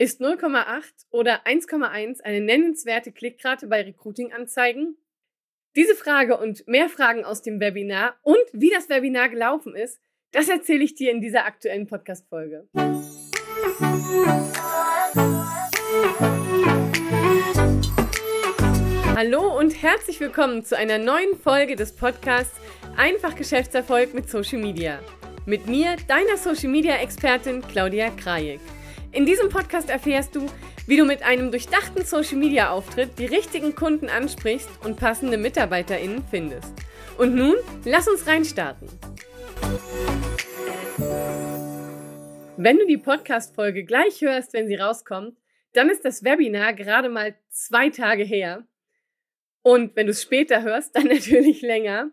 Ist 0,8 oder 1,1 eine nennenswerte Klickrate bei Recruiting-Anzeigen? Diese Frage und mehr Fragen aus dem Webinar und wie das Webinar gelaufen ist, das erzähle ich dir in dieser aktuellen Podcast-Folge. Hallo und herzlich willkommen zu einer neuen Folge des Podcasts Einfach Geschäftserfolg mit Social Media. Mit mir, deiner Social Media Expertin Claudia Krajek. In diesem Podcast erfährst du, wie du mit einem durchdachten Social Media Auftritt die richtigen Kunden ansprichst und passende MitarbeiterInnen findest. Und nun, lass uns reinstarten. Wenn du die Podcast-Folge gleich hörst, wenn sie rauskommt, dann ist das Webinar gerade mal zwei Tage her. Und wenn du es später hörst, dann natürlich länger.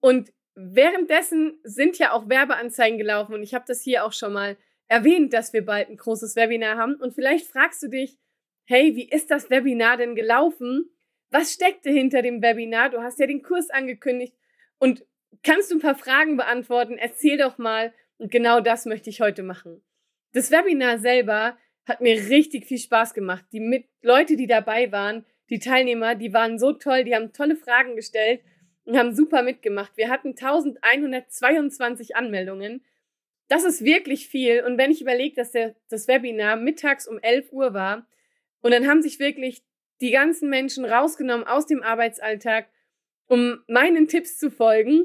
Und währenddessen sind ja auch Werbeanzeigen gelaufen und ich habe das hier auch schon mal erwähnt, dass wir bald ein großes Webinar haben. Und vielleicht fragst du dich, hey, wie ist das Webinar denn gelaufen? Was steckte hinter dem Webinar? Du hast ja den Kurs angekündigt und kannst du ein paar Fragen beantworten? Erzähl doch mal. Und genau das möchte ich heute machen. Das Webinar selber hat mir richtig viel Spaß gemacht. Die mit Leute, die dabei waren, die Teilnehmer, die waren so toll, die haben tolle Fragen gestellt und haben super mitgemacht. Wir hatten 1122 Anmeldungen das ist wirklich viel. Und wenn ich überlege, dass der, das Webinar mittags um 11 Uhr war und dann haben sich wirklich die ganzen Menschen rausgenommen aus dem Arbeitsalltag, um meinen Tipps zu folgen.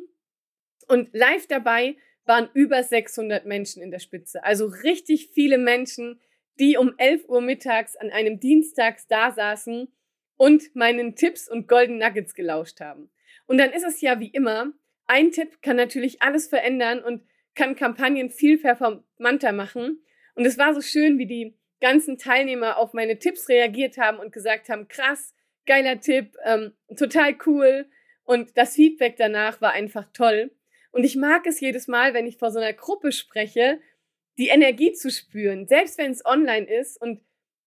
Und live dabei waren über 600 Menschen in der Spitze. Also richtig viele Menschen, die um 11 Uhr mittags an einem Dienstags da saßen und meinen Tipps und Golden Nuggets gelauscht haben. Und dann ist es ja wie immer, ein Tipp kann natürlich alles verändern und kann Kampagnen viel performanter machen. Und es war so schön, wie die ganzen Teilnehmer auf meine Tipps reagiert haben und gesagt haben, krass, geiler Tipp, ähm, total cool. Und das Feedback danach war einfach toll. Und ich mag es jedes Mal, wenn ich vor so einer Gruppe spreche, die Energie zu spüren, selbst wenn es online ist und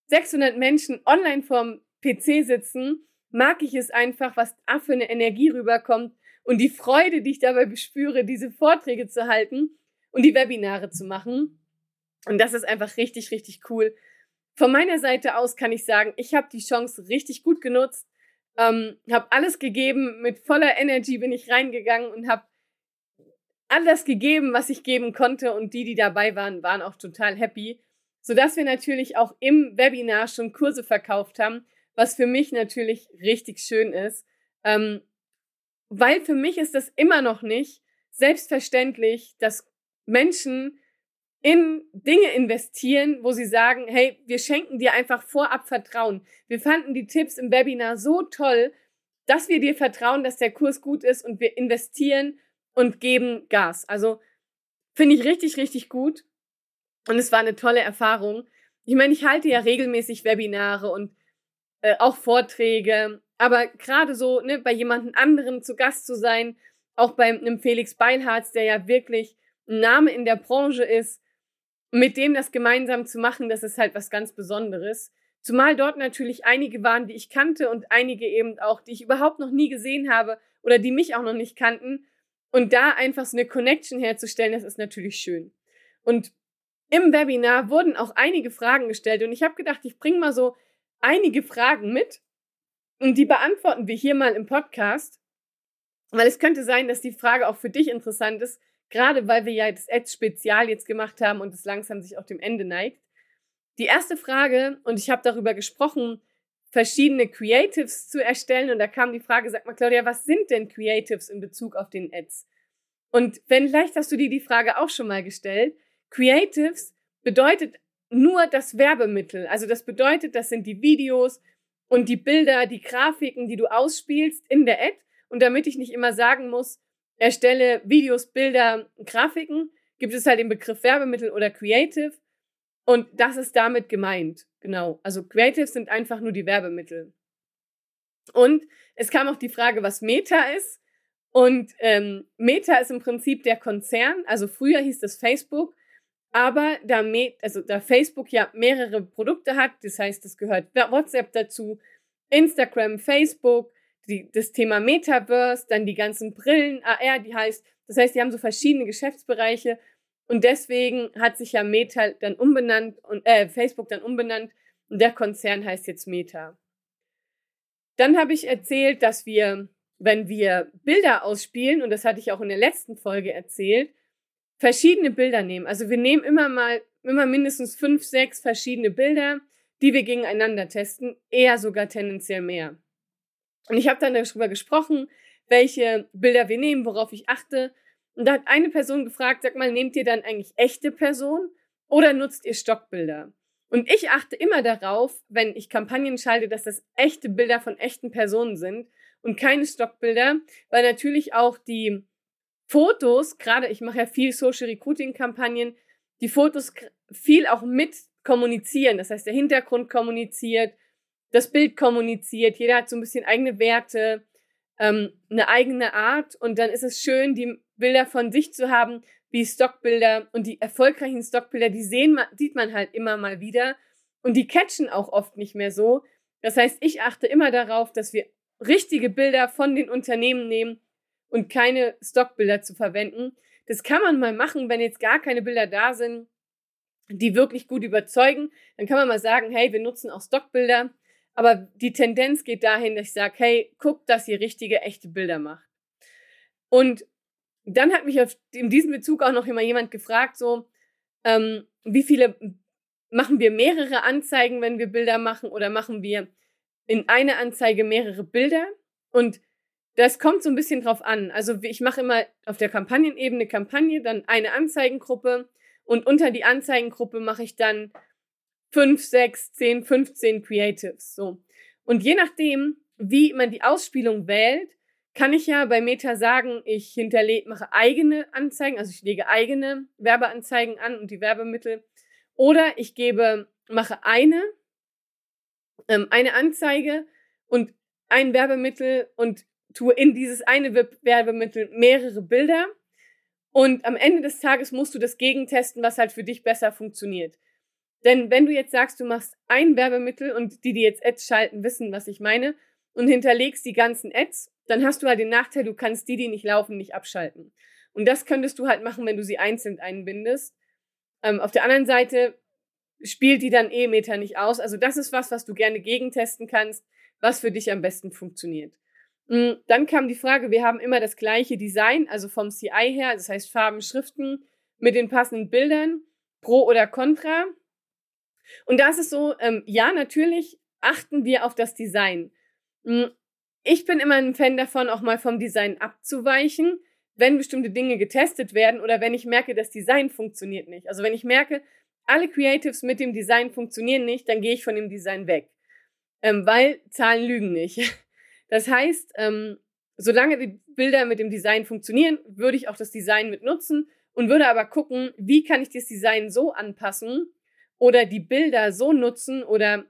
600 Menschen online vorm PC sitzen, mag ich es einfach, was da für eine Energie rüberkommt und die Freude, die ich dabei bespüre, diese Vorträge zu halten und die Webinare zu machen. Und das ist einfach richtig, richtig cool. Von meiner Seite aus kann ich sagen, ich habe die Chance richtig gut genutzt, ähm, habe alles gegeben, mit voller Energy bin ich reingegangen und habe alles gegeben, was ich geben konnte und die, die dabei waren, waren auch total happy, sodass wir natürlich auch im Webinar schon Kurse verkauft haben, was für mich natürlich richtig schön ist. Ähm, weil für mich ist das immer noch nicht selbstverständlich, dass Menschen in Dinge investieren, wo sie sagen, hey, wir schenken dir einfach vorab Vertrauen. Wir fanden die Tipps im Webinar so toll, dass wir dir vertrauen, dass der Kurs gut ist und wir investieren und geben Gas. Also finde ich richtig, richtig gut. Und es war eine tolle Erfahrung. Ich meine, ich halte ja regelmäßig Webinare und äh, auch Vorträge aber gerade so, ne, bei jemandem anderen zu Gast zu sein, auch bei einem Felix Beilharz, der ja wirklich Name in der Branche ist, mit dem das gemeinsam zu machen, das ist halt was ganz Besonderes. Zumal dort natürlich einige waren, die ich kannte und einige eben auch, die ich überhaupt noch nie gesehen habe oder die mich auch noch nicht kannten. Und da einfach so eine Connection herzustellen, das ist natürlich schön. Und im Webinar wurden auch einige Fragen gestellt und ich habe gedacht, ich bringe mal so einige Fragen mit und die beantworten wir hier mal im Podcast, weil es könnte sein, dass die Frage auch für dich interessant ist, gerade weil wir ja das Ads-Spezial jetzt gemacht haben und es langsam sich auch dem Ende neigt. Die erste Frage, und ich habe darüber gesprochen, verschiedene Creatives zu erstellen. Und da kam die Frage, sag mal, Claudia, was sind denn Creatives in Bezug auf den Ads? Und wenn, vielleicht hast du dir die Frage auch schon mal gestellt. Creatives bedeutet nur das Werbemittel. Also das bedeutet, das sind die Videos, und die Bilder, die Grafiken, die du ausspielst in der Ad. Und damit ich nicht immer sagen muss, erstelle Videos, Bilder, Grafiken, gibt es halt den Begriff Werbemittel oder Creative. Und das ist damit gemeint. Genau. Also Creative sind einfach nur die Werbemittel. Und es kam auch die Frage, was Meta ist. Und ähm, Meta ist im Prinzip der Konzern. Also früher hieß das Facebook. Aber da, also da Facebook ja mehrere Produkte hat, das heißt, es gehört WhatsApp dazu, Instagram, Facebook, die, das Thema Metaverse, dann die ganzen Brillen, AR, die heißt, das heißt, die haben so verschiedene Geschäftsbereiche Und deswegen hat sich ja Meta dann umbenannt und äh, Facebook dann umbenannt und der Konzern heißt jetzt Meta. Dann habe ich erzählt, dass wir, wenn wir Bilder ausspielen, und das hatte ich auch in der letzten Folge erzählt, verschiedene Bilder nehmen. Also wir nehmen immer mal, immer mindestens fünf, sechs verschiedene Bilder, die wir gegeneinander testen, eher sogar tendenziell mehr. Und ich habe dann darüber gesprochen, welche Bilder wir nehmen, worauf ich achte. Und da hat eine Person gefragt, sag mal, nehmt ihr dann eigentlich echte Personen oder nutzt ihr Stockbilder? Und ich achte immer darauf, wenn ich Kampagnen schalte, dass das echte Bilder von echten Personen sind und keine Stockbilder, weil natürlich auch die Fotos, gerade ich mache ja viel Social Recruiting Kampagnen, die Fotos viel auch mit kommunizieren. Das heißt, der Hintergrund kommuniziert, das Bild kommuniziert, jeder hat so ein bisschen eigene Werte, ähm, eine eigene Art und dann ist es schön, die Bilder von sich zu haben, wie Stockbilder und die erfolgreichen Stockbilder, die sehen, sieht man halt immer mal wieder und die catchen auch oft nicht mehr so. Das heißt, ich achte immer darauf, dass wir richtige Bilder von den Unternehmen nehmen und keine Stockbilder zu verwenden. Das kann man mal machen, wenn jetzt gar keine Bilder da sind, die wirklich gut überzeugen. Dann kann man mal sagen, hey, wir nutzen auch Stockbilder. Aber die Tendenz geht dahin, dass ich sage, hey, guckt, dass ihr richtige, echte Bilder macht. Und dann hat mich in diesem Bezug auch noch immer jemand gefragt, so, ähm, wie viele machen wir mehrere Anzeigen, wenn wir Bilder machen, oder machen wir in einer Anzeige mehrere Bilder? Und das kommt so ein bisschen drauf an. Also ich mache immer auf der Kampagnenebene Kampagne, dann eine Anzeigengruppe und unter die Anzeigengruppe mache ich dann fünf, sechs, zehn, 15 Creatives. So. Und je nachdem, wie man die Ausspielung wählt, kann ich ja bei Meta sagen, ich hinterlege, mache eigene Anzeigen, also ich lege eigene Werbeanzeigen an und die Werbemittel. Oder ich gebe, mache eine, ähm, eine Anzeige und ein Werbemittel und tue in dieses eine Werbemittel mehrere Bilder. Und am Ende des Tages musst du das gegentesten, was halt für dich besser funktioniert. Denn wenn du jetzt sagst, du machst ein Werbemittel und die, die jetzt Ads schalten, wissen, was ich meine, und hinterlegst die ganzen Ads dann hast du halt den Nachteil, du kannst die, die nicht laufen, nicht abschalten. Und das könntest du halt machen, wenn du sie einzeln einbindest. Ähm, auf der anderen Seite spielt die dann E-Meter nicht aus. Also das ist was, was du gerne gegentesten kannst, was für dich am besten funktioniert. Mm, dann kam die Frage, wir haben immer das gleiche Design, also vom CI her, das heißt Farben, Schriften mit den passenden Bildern, pro oder contra. Und da ist es so, ähm, ja, natürlich achten wir auf das Design. Mm, ich bin immer ein Fan davon, auch mal vom Design abzuweichen, wenn bestimmte Dinge getestet werden oder wenn ich merke, das Design funktioniert nicht. Also wenn ich merke, alle Creatives mit dem Design funktionieren nicht, dann gehe ich von dem Design weg. Ähm, weil Zahlen lügen nicht. Das heißt, ähm, solange die Bilder mit dem Design funktionieren, würde ich auch das Design mit nutzen und würde aber gucken, wie kann ich das Design so anpassen oder die Bilder so nutzen oder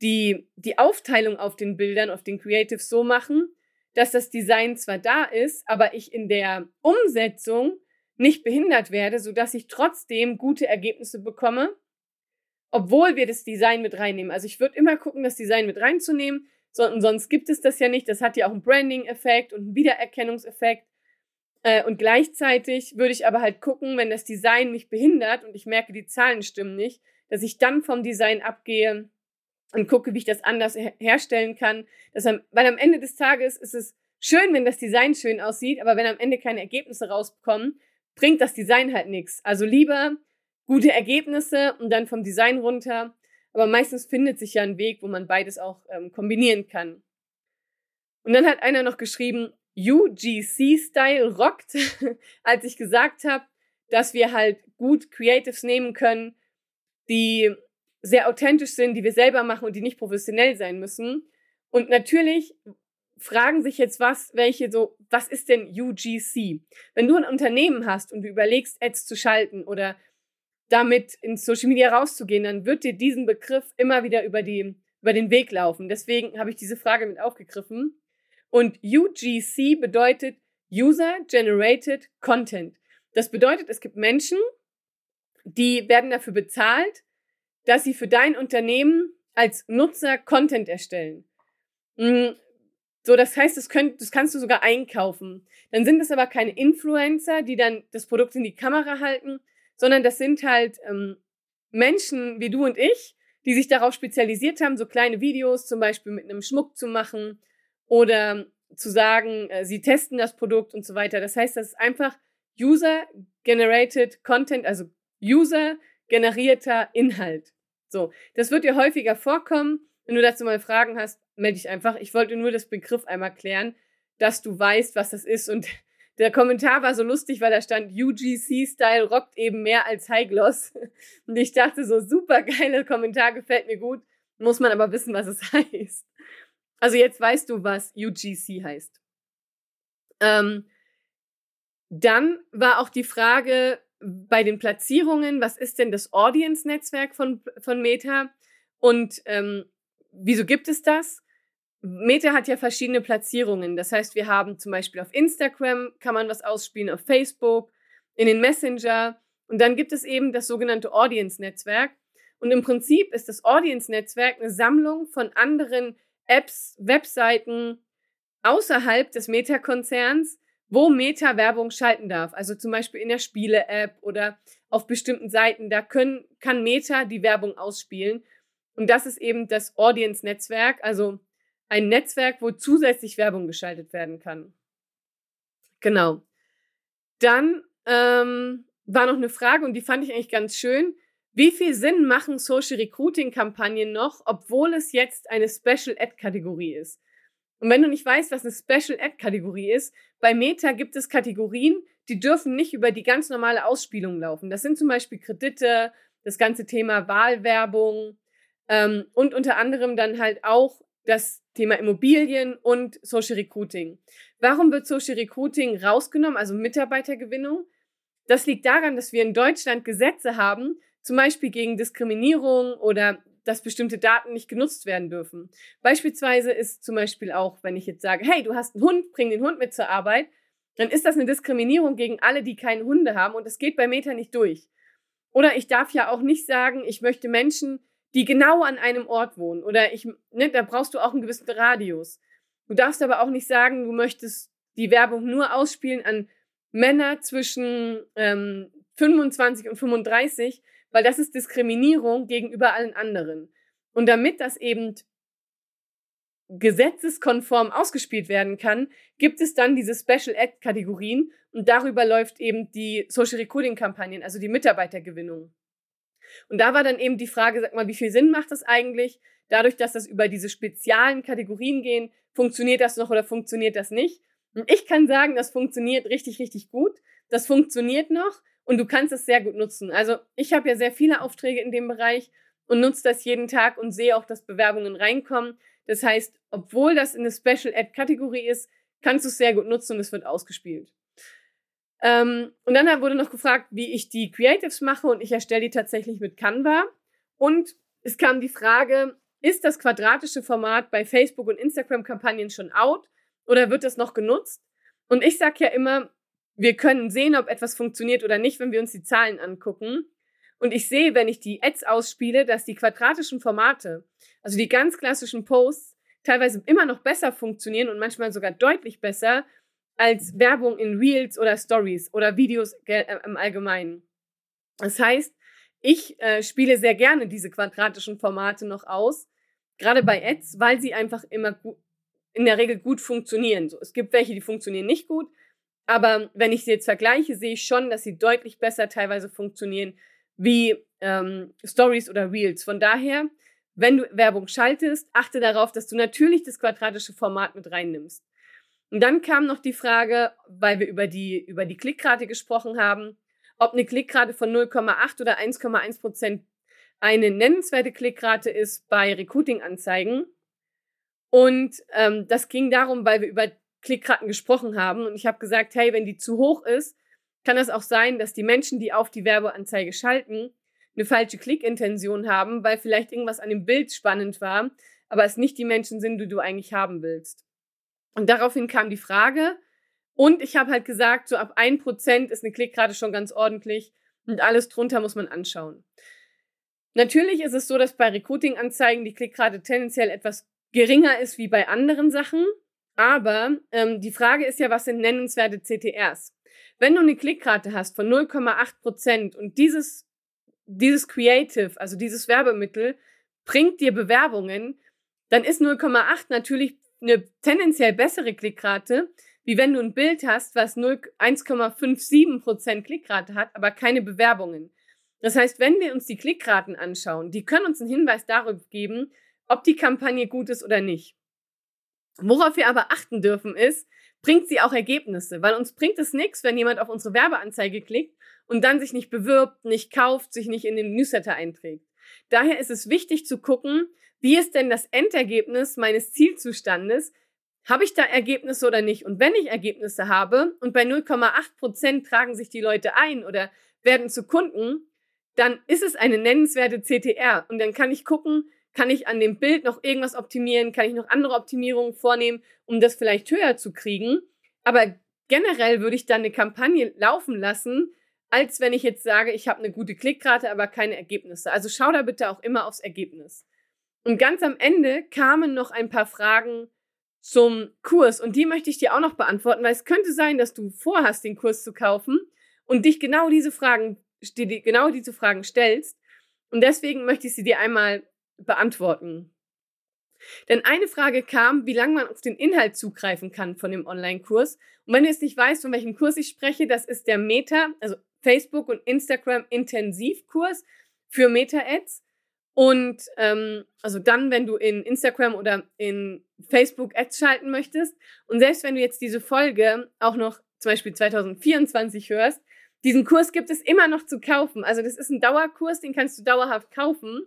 die, die Aufteilung auf den Bildern, auf den Creatives so machen, dass das Design zwar da ist, aber ich in der Umsetzung nicht behindert werde, sodass ich trotzdem gute Ergebnisse bekomme, obwohl wir das Design mit reinnehmen. Also ich würde immer gucken, das Design mit reinzunehmen, sonst gibt es das ja nicht. Das hat ja auch einen Branding-Effekt und einen Wiedererkennungseffekt. Äh, und gleichzeitig würde ich aber halt gucken, wenn das Design mich behindert und ich merke, die Zahlen stimmen nicht, dass ich dann vom Design abgehe und gucke, wie ich das anders her herstellen kann. Dass am, weil am Ende des Tages ist es schön, wenn das Design schön aussieht, aber wenn am Ende keine Ergebnisse rauskommen, bringt das Design halt nichts. Also lieber gute Ergebnisse und dann vom Design runter. Aber meistens findet sich ja ein Weg, wo man beides auch ähm, kombinieren kann. Und dann hat einer noch geschrieben, UGC-Style rockt, als ich gesagt habe, dass wir halt gut Creatives nehmen können, die sehr authentisch sind, die wir selber machen und die nicht professionell sein müssen. Und natürlich fragen sich jetzt was, welche so, was ist denn UGC? Wenn du ein Unternehmen hast und du überlegst, Ads zu schalten oder damit ins Social Media rauszugehen, dann wird dir diesen Begriff immer wieder über, die, über den Weg laufen. Deswegen habe ich diese Frage mit aufgegriffen. Und UGC bedeutet User Generated Content. Das bedeutet, es gibt Menschen, die werden dafür bezahlt, dass sie für dein Unternehmen als Nutzer Content erstellen. Mm, so, das heißt, das, könnt, das kannst du sogar einkaufen. Dann sind es aber keine Influencer, die dann das Produkt in die Kamera halten, sondern das sind halt ähm, Menschen wie du und ich, die sich darauf spezialisiert haben, so kleine Videos zum Beispiel mit einem Schmuck zu machen oder zu sagen, äh, sie testen das Produkt und so weiter. Das heißt, das ist einfach User-Generated Content, also User-generierter Inhalt. So, das wird dir häufiger vorkommen. Wenn du dazu mal Fragen hast, melde dich einfach. Ich wollte nur das Begriff einmal klären, dass du weißt, was das ist. Und der Kommentar war so lustig, weil da stand UGC-Style rockt eben mehr als High Gloss. Und ich dachte so, super geile Kommentar, gefällt mir gut. Muss man aber wissen, was es heißt. Also jetzt weißt du, was UGC heißt. Ähm, dann war auch die Frage bei den Platzierungen, was ist denn das Audience-Netzwerk von, von Meta und ähm, wieso gibt es das? Meta hat ja verschiedene Platzierungen. Das heißt, wir haben zum Beispiel auf Instagram kann man was ausspielen, auf Facebook, in den Messenger. Und dann gibt es eben das sogenannte Audience-Netzwerk. Und im Prinzip ist das Audience-Netzwerk eine Sammlung von anderen Apps, Webseiten außerhalb des Meta-Konzerns, wo Meta Werbung schalten darf. Also zum Beispiel in der Spiele-App oder auf bestimmten Seiten. Da können, kann Meta die Werbung ausspielen. Und das ist eben das Audience-Netzwerk, also ein Netzwerk, wo zusätzlich Werbung geschaltet werden kann. Genau. Dann ähm, war noch eine Frage und die fand ich eigentlich ganz schön. Wie viel Sinn machen Social Recruiting Kampagnen noch, obwohl es jetzt eine Special Ad Kategorie ist? Und wenn du nicht weißt, was eine Special Ad Kategorie ist, bei Meta gibt es Kategorien, die dürfen nicht über die ganz normale Ausspielung laufen. Das sind zum Beispiel Kredite, das ganze Thema Wahlwerbung ähm, und unter anderem dann halt auch das Thema Immobilien und Social Recruiting. Warum wird Social Recruiting rausgenommen, also Mitarbeitergewinnung? Das liegt daran, dass wir in Deutschland Gesetze haben, zum Beispiel gegen Diskriminierung oder dass bestimmte Daten nicht genutzt werden dürfen. Beispielsweise ist zum Beispiel auch, wenn ich jetzt sage, hey, du hast einen Hund, bring den Hund mit zur Arbeit, dann ist das eine Diskriminierung gegen alle, die keine Hunde haben und das geht bei Meta nicht durch. Oder ich darf ja auch nicht sagen, ich möchte Menschen, die genau an einem Ort wohnen oder ich, ne, da brauchst du auch einen gewissen Radius. Du darfst aber auch nicht sagen, du möchtest die Werbung nur ausspielen an Männer zwischen ähm, 25 und 35, weil das ist Diskriminierung gegenüber allen anderen. Und damit das eben gesetzeskonform ausgespielt werden kann, gibt es dann diese Special Act Kategorien und darüber läuft eben die Social Recruiting Kampagnen, also die Mitarbeitergewinnung. Und da war dann eben die Frage, sag mal, wie viel Sinn macht das eigentlich? Dadurch, dass das über diese speziellen Kategorien gehen, funktioniert das noch oder funktioniert das nicht? Und ich kann sagen, das funktioniert richtig, richtig gut. Das funktioniert noch und du kannst es sehr gut nutzen. Also ich habe ja sehr viele Aufträge in dem Bereich und nutze das jeden Tag und sehe auch, dass Bewerbungen reinkommen. Das heißt, obwohl das eine Special Ad Kategorie ist, kannst du es sehr gut nutzen und es wird ausgespielt. Ähm, und dann wurde noch gefragt, wie ich die Creatives mache und ich erstelle die tatsächlich mit Canva. Und es kam die Frage, ist das quadratische Format bei Facebook und Instagram-Kampagnen schon out oder wird das noch genutzt? Und ich sage ja immer, wir können sehen, ob etwas funktioniert oder nicht, wenn wir uns die Zahlen angucken. Und ich sehe, wenn ich die Ads ausspiele, dass die quadratischen Formate, also die ganz klassischen Posts, teilweise immer noch besser funktionieren und manchmal sogar deutlich besser als Werbung in Reels oder Stories oder Videos äh, im Allgemeinen. Das heißt, ich äh, spiele sehr gerne diese quadratischen Formate noch aus, gerade bei Ads, weil sie einfach immer in der Regel gut funktionieren. So, es gibt welche, die funktionieren nicht gut, aber wenn ich sie jetzt vergleiche, sehe ich schon, dass sie deutlich besser teilweise funktionieren wie ähm, Stories oder Reels. Von daher, wenn du Werbung schaltest, achte darauf, dass du natürlich das quadratische Format mit reinnimmst. Und dann kam noch die Frage, weil wir über die, über die Klickrate gesprochen haben, ob eine Klickrate von 0,8 oder 1,1 Prozent eine nennenswerte Klickrate ist bei Recruiting-Anzeigen. Und ähm, das ging darum, weil wir über Klickraten gesprochen haben. Und ich habe gesagt, hey, wenn die zu hoch ist, kann das auch sein, dass die Menschen, die auf die Werbeanzeige schalten, eine falsche Klickintention haben, weil vielleicht irgendwas an dem Bild spannend war, aber es nicht die Menschen sind, die du eigentlich haben willst. Und daraufhin kam die Frage, und ich habe halt gesagt, so ab ein Prozent ist eine Klickrate schon ganz ordentlich und alles drunter muss man anschauen. Natürlich ist es so, dass bei Recruiting-Anzeigen die Klickrate tendenziell etwas geringer ist wie bei anderen Sachen. Aber ähm, die Frage ist ja, was sind nennenswerte CTRs? Wenn du eine Klickrate hast von 0,8 Prozent und dieses, dieses Creative, also dieses Werbemittel, bringt dir Bewerbungen, dann ist 0,8 natürlich eine tendenziell bessere Klickrate, wie wenn du ein Bild hast, was 1,57% Klickrate hat, aber keine Bewerbungen. Das heißt, wenn wir uns die Klickraten anschauen, die können uns einen Hinweis darüber geben, ob die Kampagne gut ist oder nicht. Worauf wir aber achten dürfen ist, bringt sie auch Ergebnisse, weil uns bringt es nichts, wenn jemand auf unsere Werbeanzeige klickt und dann sich nicht bewirbt, nicht kauft, sich nicht in den Newsletter einträgt. Daher ist es wichtig zu gucken, wie ist denn das Endergebnis meines Zielzustandes? Habe ich da Ergebnisse oder nicht? Und wenn ich Ergebnisse habe und bei 0,8 Prozent tragen sich die Leute ein oder werden zu Kunden, dann ist es eine nennenswerte CTR. Und dann kann ich gucken, kann ich an dem Bild noch irgendwas optimieren? Kann ich noch andere Optimierungen vornehmen, um das vielleicht höher zu kriegen? Aber generell würde ich dann eine Kampagne laufen lassen, als wenn ich jetzt sage, ich habe eine gute Klickrate, aber keine Ergebnisse. Also schau da bitte auch immer aufs Ergebnis. Und ganz am Ende kamen noch ein paar Fragen zum Kurs und die möchte ich dir auch noch beantworten, weil es könnte sein, dass du vorhast, den Kurs zu kaufen und dich genau diese Fragen, genau diese Fragen stellst. Und deswegen möchte ich sie dir einmal beantworten. Denn eine Frage kam, wie lange man auf den Inhalt zugreifen kann von dem Online-Kurs. Und wenn du jetzt nicht weißt, von welchem Kurs ich spreche, das ist der Meta, also Facebook und Instagram Intensivkurs für Meta-Ads. Und ähm, also dann, wenn du in Instagram oder in Facebook Ads schalten möchtest. Und selbst wenn du jetzt diese Folge auch noch zum Beispiel 2024 hörst, diesen Kurs gibt es immer noch zu kaufen. Also das ist ein Dauerkurs, den kannst du dauerhaft kaufen.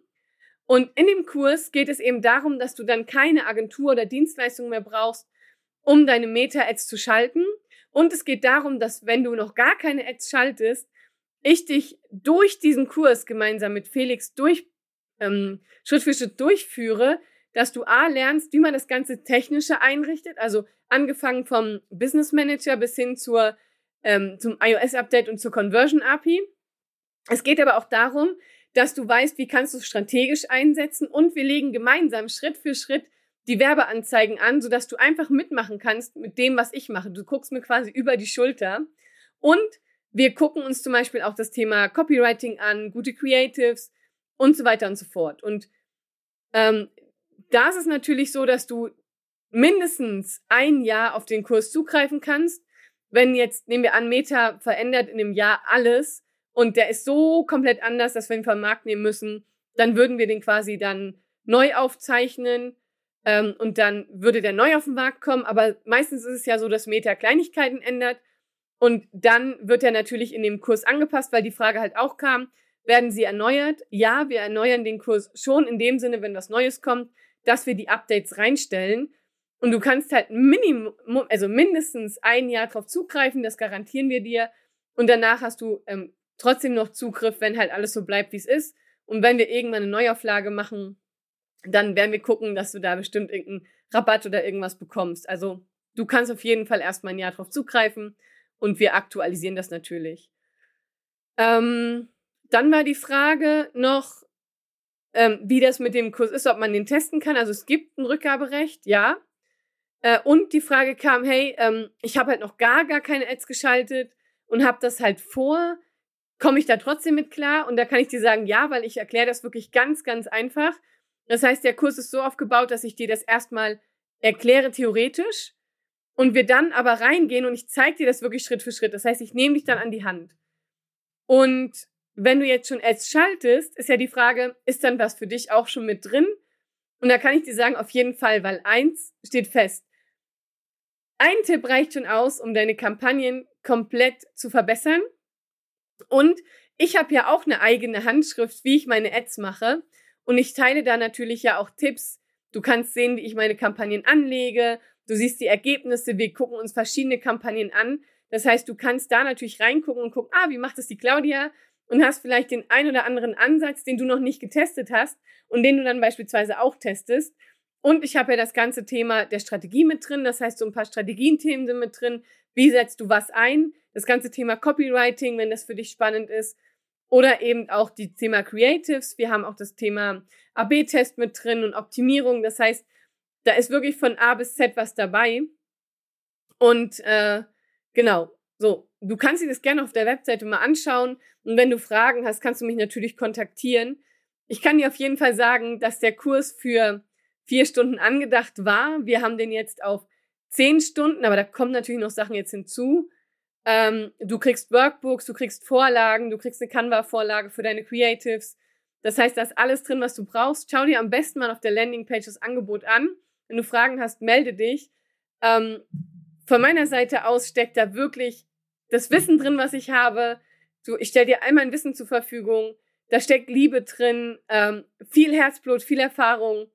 Und in dem Kurs geht es eben darum, dass du dann keine Agentur oder Dienstleistung mehr brauchst, um deine Meta-Ads zu schalten, und es geht darum, dass wenn du noch gar keine Ads schaltest, ich dich durch diesen Kurs gemeinsam mit Felix durch, ähm, Schritt für Schritt durchführe, dass du A lernst, wie man das ganze Technische einrichtet, also angefangen vom Business Manager bis hin zur, ähm, zum iOS-Update und zur Conversion API. Es geht aber auch darum, dass du weißt, wie kannst du es strategisch einsetzen und wir legen gemeinsam Schritt für Schritt die Werbeanzeigen an, sodass du einfach mitmachen kannst mit dem, was ich mache. Du guckst mir quasi über die Schulter. Und wir gucken uns zum Beispiel auch das Thema Copywriting an, gute Creatives und so weiter und so fort. Und ähm, da ist es natürlich so, dass du mindestens ein Jahr auf den Kurs zugreifen kannst. Wenn jetzt, nehmen wir an, Meta verändert in einem Jahr alles und der ist so komplett anders, dass wir ihn vom Markt nehmen müssen, dann würden wir den quasi dann neu aufzeichnen ähm, und dann würde der neu auf den Markt kommen. Aber meistens ist es ja so, dass Meta Kleinigkeiten ändert und dann wird er natürlich in dem Kurs angepasst, weil die Frage halt auch kam, werden sie erneuert? Ja, wir erneuern den Kurs schon in dem Sinne, wenn was Neues kommt, dass wir die Updates reinstellen. Und du kannst halt Minimum, also mindestens ein Jahr drauf zugreifen, das garantieren wir dir. Und danach hast du ähm, trotzdem noch Zugriff, wenn halt alles so bleibt, wie es ist. Und wenn wir irgendwann eine Neuauflage machen, dann werden wir gucken, dass du da bestimmt irgendeinen Rabatt oder irgendwas bekommst. Also du kannst auf jeden Fall erstmal ein Jahr drauf zugreifen und wir aktualisieren das natürlich. Ähm, dann war die Frage noch, ähm, wie das mit dem Kurs ist, ob man den testen kann. Also es gibt ein Rückgaberecht, ja. Äh, und die Frage kam, hey, ähm, ich habe halt noch gar, gar keine Ads geschaltet und habe das halt vor. Komme ich da trotzdem mit klar? Und da kann ich dir sagen, ja, weil ich erkläre das wirklich ganz, ganz einfach. Das heißt, der Kurs ist so aufgebaut, dass ich dir das erstmal erkläre theoretisch und wir dann aber reingehen und ich zeige dir das wirklich Schritt für Schritt. Das heißt, ich nehme dich dann an die Hand. Und wenn du jetzt schon Ads schaltest, ist ja die Frage, ist dann was für dich auch schon mit drin? Und da kann ich dir sagen, auf jeden Fall, weil eins steht fest. Ein Tipp reicht schon aus, um deine Kampagnen komplett zu verbessern. Und ich habe ja auch eine eigene Handschrift, wie ich meine Ads mache. Und ich teile da natürlich ja auch Tipps. Du kannst sehen, wie ich meine Kampagnen anlege. Du siehst die Ergebnisse. Wir gucken uns verschiedene Kampagnen an. Das heißt, du kannst da natürlich reingucken und gucken, ah, wie macht das die Claudia? Und hast vielleicht den ein oder anderen Ansatz, den du noch nicht getestet hast und den du dann beispielsweise auch testest. Und ich habe ja das ganze Thema der Strategie mit drin. Das heißt, so ein paar Strategienthemen sind mit drin. Wie setzt du was ein? Das ganze Thema Copywriting, wenn das für dich spannend ist. Oder eben auch die Thema Creatives. Wir haben auch das Thema AB-Test mit drin und Optimierung. Das heißt, da ist wirklich von A bis Z was dabei. Und äh, genau, So, du kannst dir das gerne auf der Webseite mal anschauen und wenn du Fragen hast, kannst du mich natürlich kontaktieren. Ich kann dir auf jeden Fall sagen, dass der Kurs für vier Stunden angedacht war. Wir haben den jetzt auf zehn Stunden, aber da kommen natürlich noch Sachen jetzt hinzu. Ähm, du kriegst Workbooks, du kriegst Vorlagen, du kriegst eine Canva-Vorlage für deine Creatives. Das heißt, da ist alles drin, was du brauchst. Schau dir am besten mal auf der Landingpage das Angebot an. Wenn du Fragen hast, melde dich. Ähm, von meiner Seite aus steckt da wirklich das Wissen drin, was ich habe. Du, ich stelle dir all mein Wissen zur Verfügung. Da steckt Liebe drin, ähm, viel Herzblut, viel Erfahrung.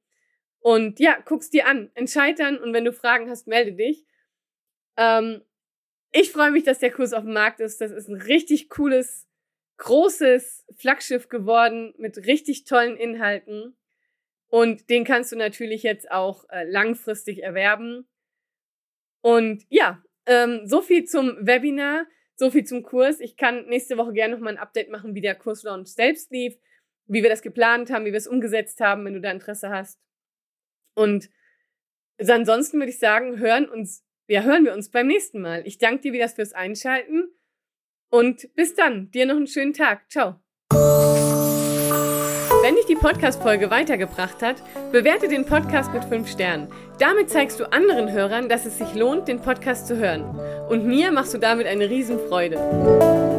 Und ja, guck's dir an, entscheid dann und wenn du Fragen hast, melde dich. Ähm, ich freue mich, dass der Kurs auf dem Markt ist. Das ist ein richtig cooles, großes Flaggschiff geworden mit richtig tollen Inhalten. Und den kannst du natürlich jetzt auch äh, langfristig erwerben. Und ja, ähm, so viel zum Webinar, so viel zum Kurs. Ich kann nächste Woche gerne nochmal ein Update machen, wie der Kurslaunch selbst lief, wie wir das geplant haben, wie wir es umgesetzt haben, wenn du da Interesse hast. Und ansonsten würde ich sagen, hören uns, ja, hören wir uns beim nächsten Mal. Ich danke dir wieder fürs Einschalten und bis dann. Dir noch einen schönen Tag. Ciao. Wenn dich die Podcast-Folge weitergebracht hat, bewerte den Podcast mit 5 Sternen. Damit zeigst du anderen Hörern, dass es sich lohnt, den Podcast zu hören. Und mir machst du damit eine Riesenfreude.